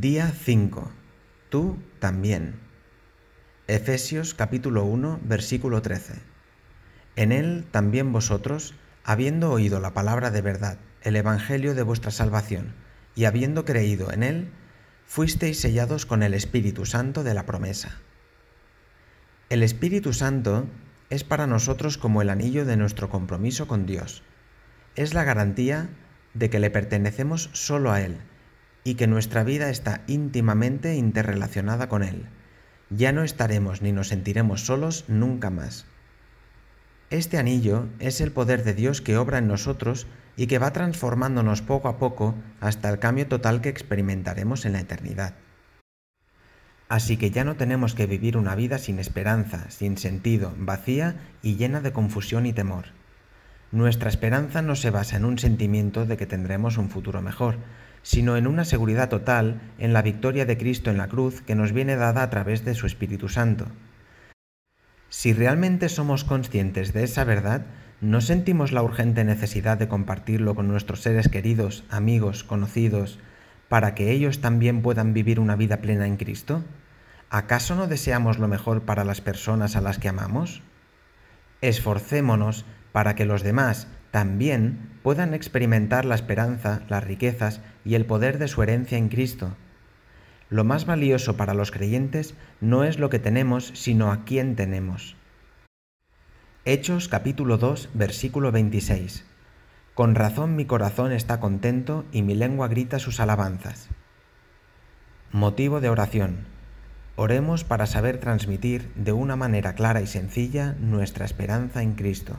Día 5. Tú también. Efesios capítulo 1, versículo 13. En él también vosotros, habiendo oído la palabra de verdad, el Evangelio de vuestra salvación, y habiendo creído en él, fuisteis sellados con el Espíritu Santo de la promesa. El Espíritu Santo es para nosotros como el anillo de nuestro compromiso con Dios. Es la garantía de que le pertenecemos solo a Él y que nuestra vida está íntimamente interrelacionada con Él. Ya no estaremos ni nos sentiremos solos nunca más. Este anillo es el poder de Dios que obra en nosotros y que va transformándonos poco a poco hasta el cambio total que experimentaremos en la eternidad. Así que ya no tenemos que vivir una vida sin esperanza, sin sentido, vacía y llena de confusión y temor. Nuestra esperanza no se basa en un sentimiento de que tendremos un futuro mejor, sino en una seguridad total en la victoria de Cristo en la cruz que nos viene dada a través de su Espíritu Santo. Si realmente somos conscientes de esa verdad, ¿no sentimos la urgente necesidad de compartirlo con nuestros seres queridos, amigos, conocidos, para que ellos también puedan vivir una vida plena en Cristo? ¿Acaso no deseamos lo mejor para las personas a las que amamos? Esforcémonos para que los demás también puedan experimentar la esperanza, las riquezas y el poder de su herencia en Cristo. Lo más valioso para los creyentes no es lo que tenemos, sino a quién tenemos. Hechos capítulo 2 versículo 26. Con razón mi corazón está contento y mi lengua grita sus alabanzas. Motivo de oración. Oremos para saber transmitir de una manera clara y sencilla nuestra esperanza en Cristo.